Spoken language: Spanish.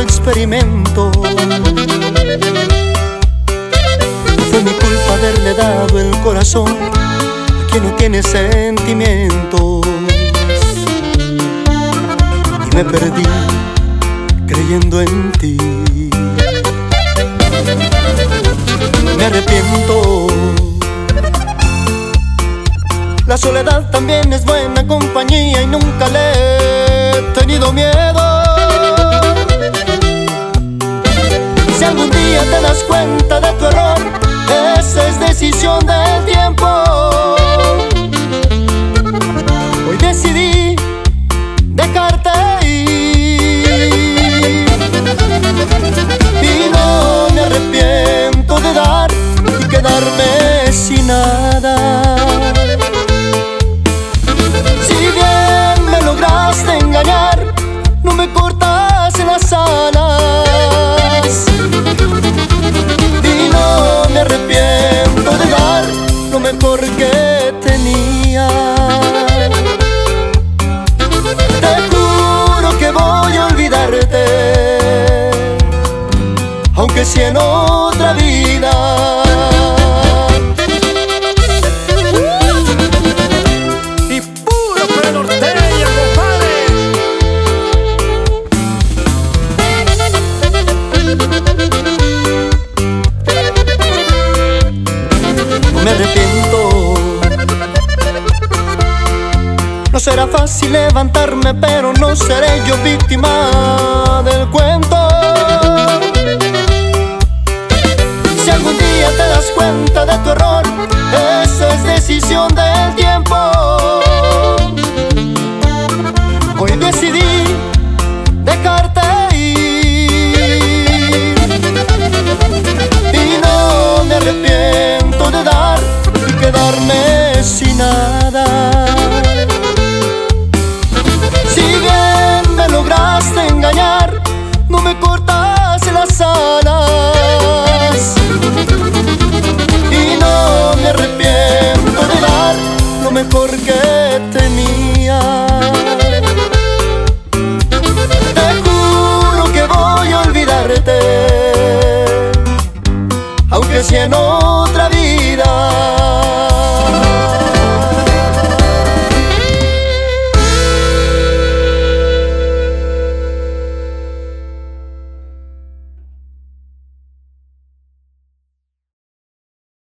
experimento. No fue mi culpa haberle dado el corazón a quien no tiene sentimientos. Y me perdí creyendo en ti. Me arrepiento. La soledad también es buena compañía y nunca le tenido miedo. Si algún día te das cuenta de tu error, esa es decisión del mejor que tenía. Te juro que voy a olvidarte, aunque sea en Será fácil levantarme, pero no seré yo víctima del cuento. Si algún día te das cuenta de tu error, eso es decisión de no me cortas las alas. Y no me arrepiento de dar lo mejor que tenía. Te juro que voy a olvidarte, aunque si no